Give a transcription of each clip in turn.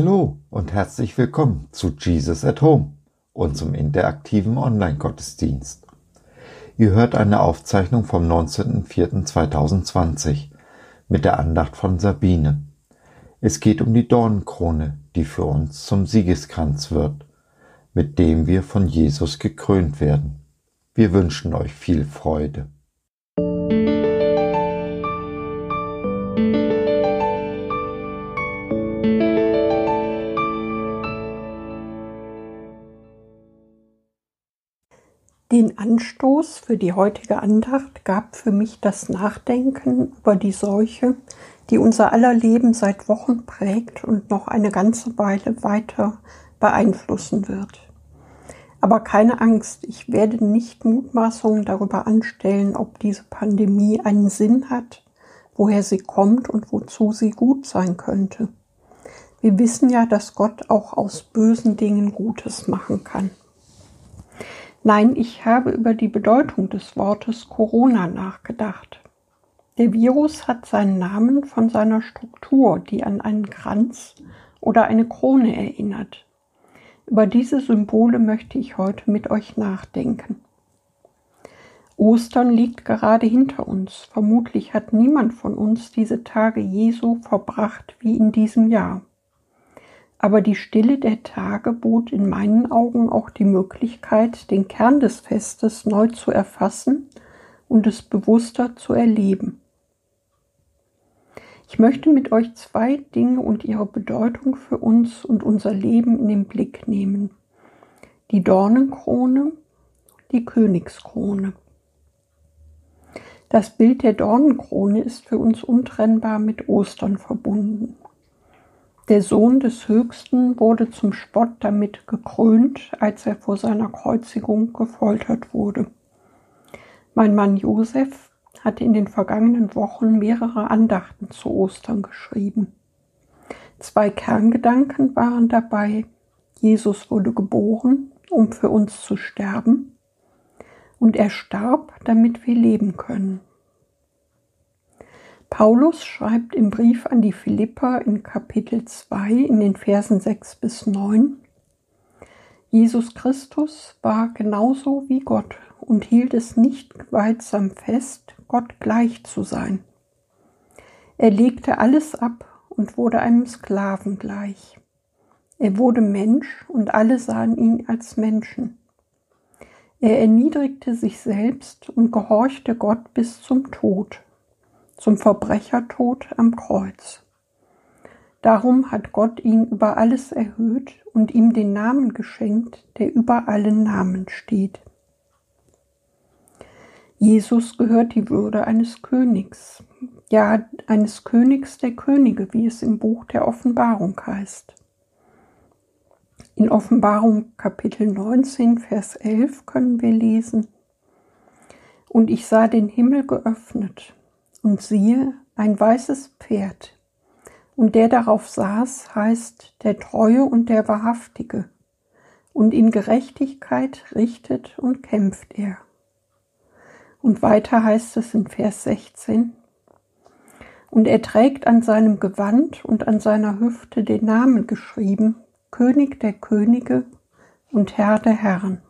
Hallo und herzlich willkommen zu Jesus at Home, unserem interaktiven Online-Gottesdienst. Ihr hört eine Aufzeichnung vom 19.04.2020 mit der Andacht von Sabine. Es geht um die Dornenkrone, die für uns zum Siegeskranz wird, mit dem wir von Jesus gekrönt werden. Wir wünschen euch viel Freude. Anstoß für die heutige Andacht gab für mich das Nachdenken über die Seuche, die unser aller Leben seit Wochen prägt und noch eine ganze Weile weiter beeinflussen wird. Aber keine Angst, ich werde nicht Mutmaßungen darüber anstellen, ob diese Pandemie einen Sinn hat, woher sie kommt und wozu sie gut sein könnte. Wir wissen ja, dass Gott auch aus bösen Dingen Gutes machen kann. Nein, ich habe über die Bedeutung des Wortes Corona nachgedacht. Der Virus hat seinen Namen von seiner Struktur, die an einen Kranz oder eine Krone erinnert. Über diese Symbole möchte ich heute mit euch nachdenken. Ostern liegt gerade hinter uns. Vermutlich hat niemand von uns diese Tage Jesu verbracht wie in diesem Jahr. Aber die Stille der Tage bot in meinen Augen auch die Möglichkeit, den Kern des Festes neu zu erfassen und es bewusster zu erleben. Ich möchte mit euch zwei Dinge und ihre Bedeutung für uns und unser Leben in den Blick nehmen. Die Dornenkrone, die Königskrone. Das Bild der Dornenkrone ist für uns untrennbar mit Ostern verbunden. Der Sohn des Höchsten wurde zum Spott damit gekrönt, als er vor seiner Kreuzigung gefoltert wurde. Mein Mann Josef hatte in den vergangenen Wochen mehrere Andachten zu Ostern geschrieben. Zwei Kerngedanken waren dabei. Jesus wurde geboren, um für uns zu sterben, und er starb, damit wir leben können. Paulus schreibt im Brief an die Philipper in Kapitel 2 in den Versen 6 bis 9, Jesus Christus war genauso wie Gott und hielt es nicht gewaltsam fest, Gott gleich zu sein. Er legte alles ab und wurde einem Sklaven gleich. Er wurde Mensch und alle sahen ihn als Menschen. Er erniedrigte sich selbst und gehorchte Gott bis zum Tod zum Verbrechertod am Kreuz. Darum hat Gott ihn über alles erhöht und ihm den Namen geschenkt, der über allen Namen steht. Jesus gehört die Würde eines Königs, ja eines Königs der Könige, wie es im Buch der Offenbarung heißt. In Offenbarung Kapitel 19, Vers 11 können wir lesen, Und ich sah den Himmel geöffnet, und siehe, ein weißes Pferd, und der darauf saß, heißt der Treue und der Wahrhaftige, und in Gerechtigkeit richtet und kämpft er. Und weiter heißt es in Vers 16, und er trägt an seinem Gewand und an seiner Hüfte den Namen geschrieben, König der Könige und Herr der Herren.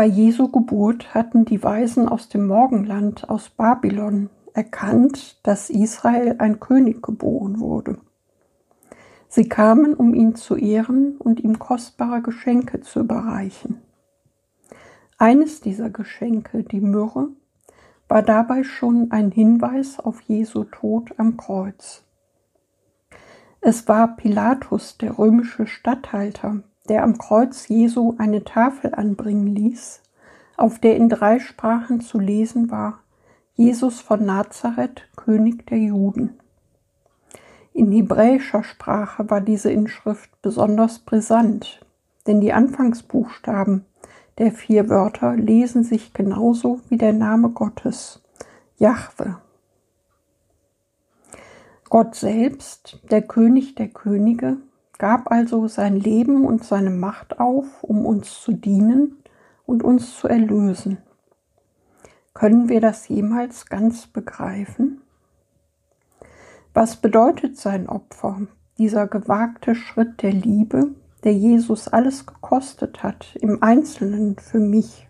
Bei Jesu Geburt hatten die Weisen aus dem Morgenland aus Babylon erkannt, dass Israel ein König geboren wurde. Sie kamen, um ihn zu ehren und ihm kostbare Geschenke zu überreichen. Eines dieser Geschenke, die Myrrhe, war dabei schon ein Hinweis auf Jesu Tod am Kreuz. Es war Pilatus, der römische Statthalter, der am Kreuz Jesu eine Tafel anbringen ließ, auf der in drei Sprachen zu lesen war Jesus von Nazareth, König der Juden. In hebräischer Sprache war diese Inschrift besonders brisant, denn die Anfangsbuchstaben der vier Wörter lesen sich genauso wie der Name Gottes, Jahwe. Gott selbst, der König der Könige, gab also sein Leben und seine Macht auf, um uns zu dienen und uns zu erlösen. Können wir das jemals ganz begreifen? Was bedeutet sein Opfer, dieser gewagte Schritt der Liebe, der Jesus alles gekostet hat, im Einzelnen für mich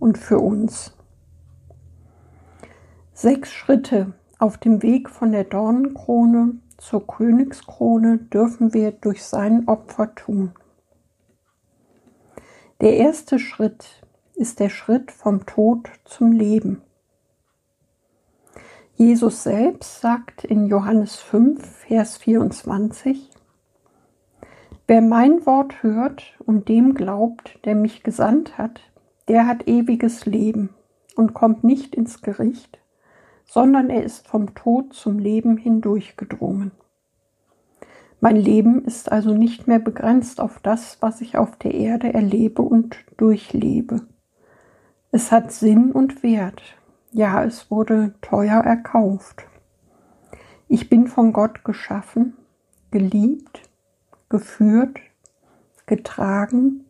und für uns? Sechs Schritte auf dem Weg von der Dornenkrone zur Königskrone dürfen wir durch sein Opfer tun. Der erste Schritt ist der Schritt vom Tod zum Leben. Jesus selbst sagt in Johannes 5, Vers 24, Wer mein Wort hört und dem glaubt, der mich gesandt hat, der hat ewiges Leben und kommt nicht ins Gericht, sondern er ist vom Tod zum Leben hindurchgedrungen. Mein Leben ist also nicht mehr begrenzt auf das, was ich auf der Erde erlebe und durchlebe. Es hat Sinn und Wert. Ja, es wurde teuer erkauft. Ich bin von Gott geschaffen, geliebt, geführt, getragen,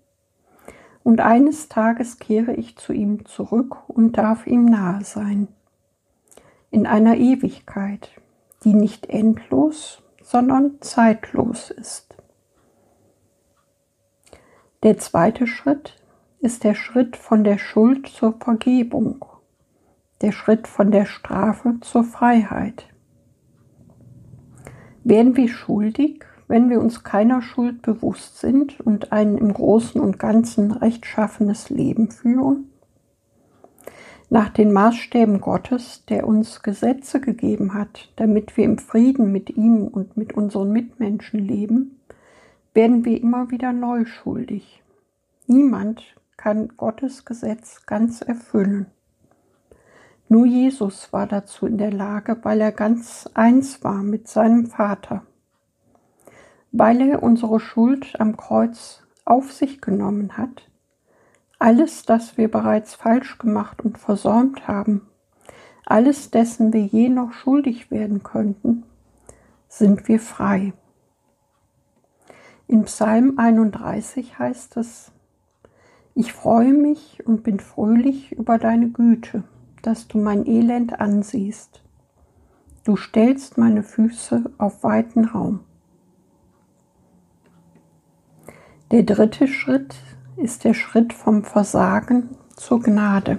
und eines Tages kehre ich zu ihm zurück und darf ihm nahe sein in einer Ewigkeit, die nicht endlos, sondern zeitlos ist. Der zweite Schritt ist der Schritt von der Schuld zur Vergebung, der Schritt von der Strafe zur Freiheit. Werden wir schuldig, wenn wir uns keiner Schuld bewusst sind und ein im Großen und Ganzen rechtschaffenes Leben führen? Nach den Maßstäben Gottes, der uns Gesetze gegeben hat, damit wir im Frieden mit ihm und mit unseren Mitmenschen leben, werden wir immer wieder neu schuldig. Niemand kann Gottes Gesetz ganz erfüllen. Nur Jesus war dazu in der Lage, weil er ganz eins war mit seinem Vater. Weil er unsere Schuld am Kreuz auf sich genommen hat, alles, das wir bereits falsch gemacht und versäumt haben, alles dessen wir je noch schuldig werden könnten, sind wir frei. In Psalm 31 heißt es, ich freue mich und bin fröhlich über deine Güte, dass du mein Elend ansiehst. Du stellst meine Füße auf weiten Raum. Der dritte Schritt ist der Schritt vom Versagen zur Gnade.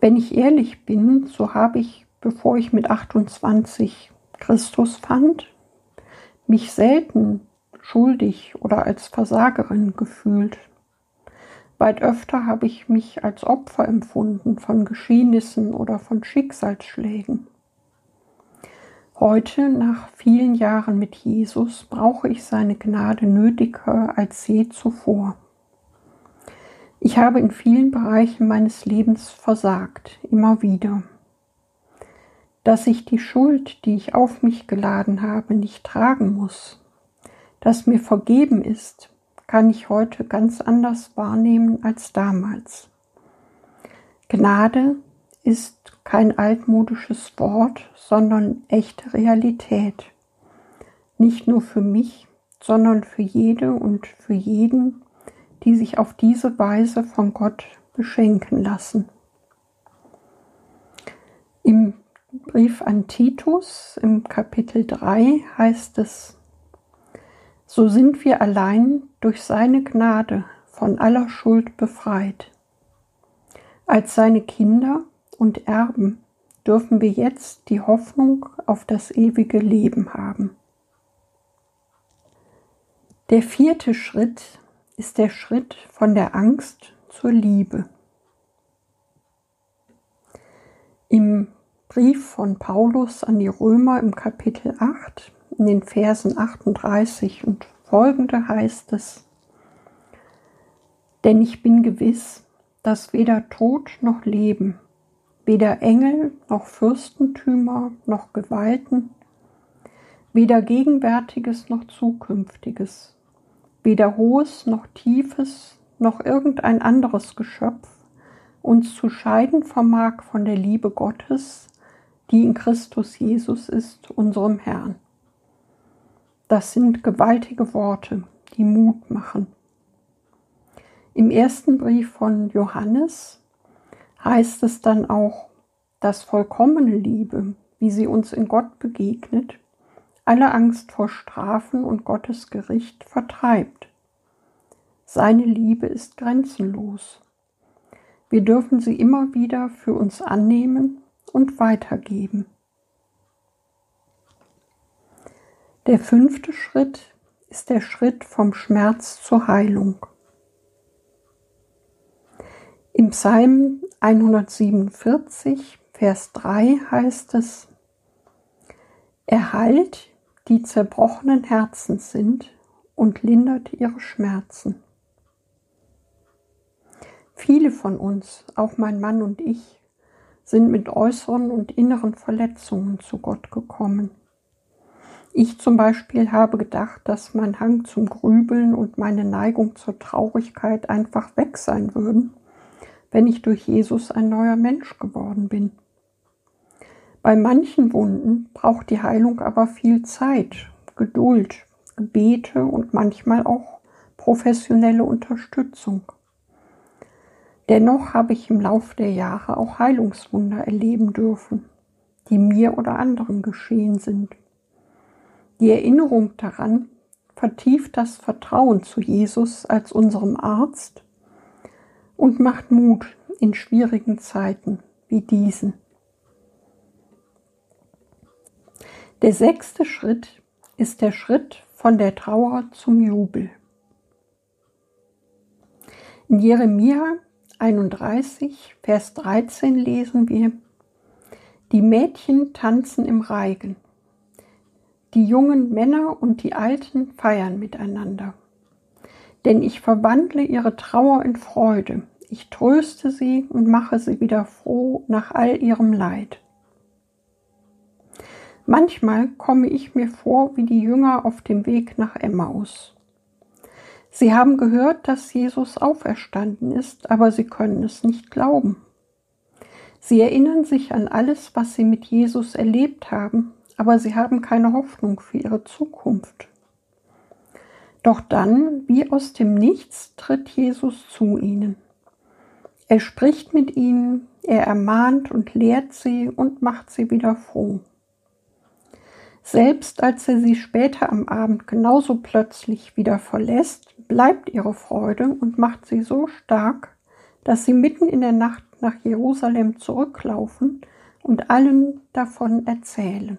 Wenn ich ehrlich bin, so habe ich, bevor ich mit 28 Christus fand, mich selten schuldig oder als Versagerin gefühlt. Weit öfter habe ich mich als Opfer empfunden von Geschehnissen oder von Schicksalsschlägen. Heute, nach vielen Jahren mit Jesus, brauche ich seine Gnade nötiger als je zuvor. Ich habe in vielen Bereichen meines Lebens versagt, immer wieder. Dass ich die Schuld, die ich auf mich geladen habe, nicht tragen muss, dass mir vergeben ist, kann ich heute ganz anders wahrnehmen als damals. Gnade ist kein altmodisches Wort, sondern echte Realität. Nicht nur für mich, sondern für jede und für jeden, die sich auf diese Weise von Gott beschenken lassen. Im Brief an Titus im Kapitel 3 heißt es, so sind wir allein durch seine Gnade von aller Schuld befreit. Als seine Kinder und Erben dürfen wir jetzt die Hoffnung auf das ewige Leben haben. Der vierte Schritt ist der Schritt von der Angst zur Liebe. Im Brief von Paulus an die Römer im Kapitel 8, in den Versen 38 und folgende heißt es, denn ich bin gewiss, dass weder Tod noch Leben, weder Engel noch Fürstentümer noch Gewalten, weder Gegenwärtiges noch Zukünftiges, weder Hohes noch Tiefes noch irgendein anderes Geschöpf uns zu scheiden vermag von der Liebe Gottes, die in Christus Jesus ist, unserem Herrn. Das sind gewaltige Worte, die Mut machen. Im ersten Brief von Johannes heißt es dann auch, dass vollkommene Liebe wie sie uns in Gott begegnet, alle Angst vor Strafen und Gottes Gericht vertreibt. Seine Liebe ist grenzenlos. Wir dürfen sie immer wieder für uns annehmen und weitergeben. Der fünfte Schritt ist der Schritt vom Schmerz zur Heilung. Im Psalm 147, Vers 3 heißt es, Er heilt, die zerbrochenen Herzen sind und lindert ihre Schmerzen. Viele von uns, auch mein Mann und ich, sind mit äußeren und inneren Verletzungen zu Gott gekommen. Ich zum Beispiel habe gedacht, dass mein Hang zum Grübeln und meine Neigung zur Traurigkeit einfach weg sein würden, wenn ich durch Jesus ein neuer Mensch geworden bin. Bei manchen Wunden braucht die Heilung aber viel Zeit, Geduld, Gebete und manchmal auch professionelle Unterstützung. Dennoch habe ich im Lauf der Jahre auch Heilungswunder erleben dürfen, die mir oder anderen geschehen sind. Die Erinnerung daran vertieft das Vertrauen zu Jesus als unserem Arzt und macht Mut in schwierigen Zeiten wie diesen. Der sechste Schritt ist der Schritt von der Trauer zum Jubel. In Jeremia 31, Vers 13 lesen wir, Die Mädchen tanzen im Reigen, die jungen Männer und die Alten feiern miteinander. Denn ich verwandle ihre Trauer in Freude, ich tröste sie und mache sie wieder froh nach all ihrem Leid. Manchmal komme ich mir vor wie die Jünger auf dem Weg nach Emmaus. Sie haben gehört, dass Jesus auferstanden ist, aber sie können es nicht glauben. Sie erinnern sich an alles, was sie mit Jesus erlebt haben, aber sie haben keine Hoffnung für ihre Zukunft. Doch dann, wie aus dem Nichts, tritt Jesus zu ihnen. Er spricht mit ihnen, er ermahnt und lehrt sie und macht sie wieder froh. Selbst als er sie später am Abend genauso plötzlich wieder verlässt, bleibt ihre Freude und macht sie so stark, dass sie mitten in der Nacht nach Jerusalem zurücklaufen und allen davon erzählen.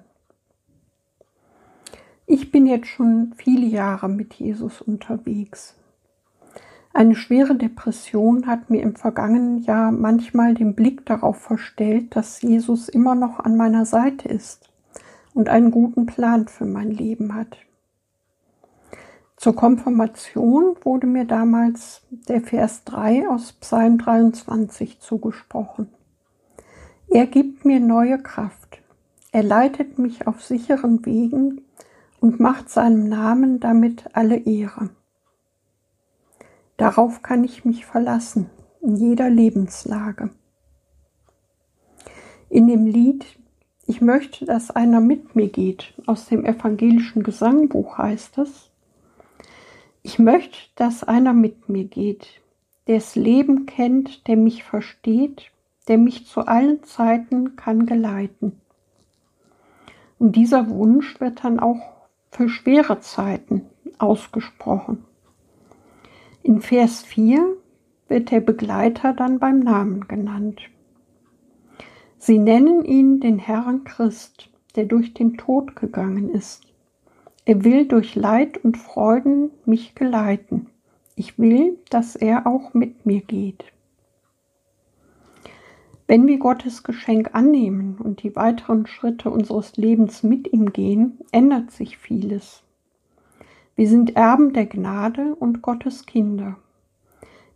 Ich bin jetzt schon viele Jahre mit Jesus unterwegs. Eine schwere Depression hat mir im vergangenen Jahr manchmal den Blick darauf verstellt, dass Jesus immer noch an meiner Seite ist und einen guten Plan für mein Leben hat. Zur Konfirmation wurde mir damals der Vers 3 aus Psalm 23 zugesprochen. Er gibt mir neue Kraft. Er leitet mich auf sicheren Wegen und macht seinem Namen damit alle Ehre. Darauf kann ich mich verlassen, in jeder Lebenslage. In dem Lied Ich möchte, dass einer mit mir geht, aus dem evangelischen Gesangbuch heißt es, ich möchte, dass einer mit mir geht, der das Leben kennt, der mich versteht, der mich zu allen Zeiten kann geleiten. Und dieser Wunsch wird dann auch für schwere Zeiten ausgesprochen. In Vers 4 wird der Begleiter dann beim Namen genannt. Sie nennen ihn den Herrn Christ, der durch den Tod gegangen ist. Er will durch Leid und Freuden mich geleiten. Ich will, dass er auch mit mir geht. Wenn wir Gottes Geschenk annehmen und die weiteren Schritte unseres Lebens mit ihm gehen, ändert sich vieles. Wir sind Erben der Gnade und Gottes Kinder.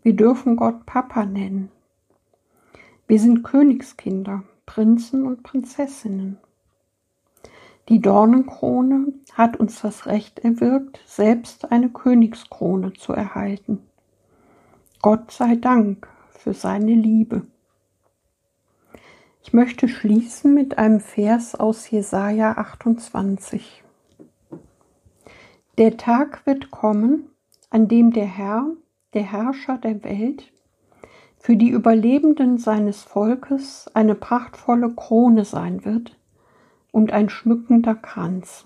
Wir dürfen Gott Papa nennen. Wir sind Königskinder, Prinzen und Prinzessinnen. Die Dornenkrone hat uns das Recht erwirkt, selbst eine Königskrone zu erhalten. Gott sei Dank für seine Liebe. Ich möchte schließen mit einem Vers aus Jesaja 28. Der Tag wird kommen, an dem der Herr, der Herrscher der Welt, für die Überlebenden seines Volkes eine prachtvolle Krone sein wird, und ein schmückender Kranz.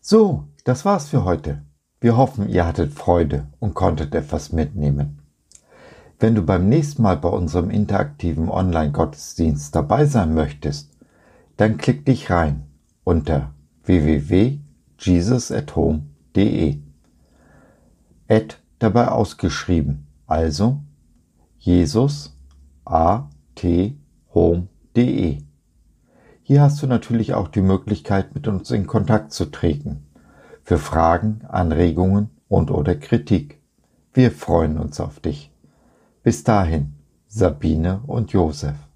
So, das war's für heute. Wir hoffen, ihr hattet Freude und konntet etwas mitnehmen. Wenn du beim nächsten Mal bei unserem interaktiven Online-Gottesdienst dabei sein möchtest, dann klick dich rein unter www.jesusathome.de. Ad dabei ausgeschrieben, also Jesus a t home.de. Hier hast du natürlich auch die Möglichkeit, mit uns in Kontakt zu treten. Für Fragen, Anregungen und oder Kritik. Wir freuen uns auf dich. Bis dahin, Sabine und Josef.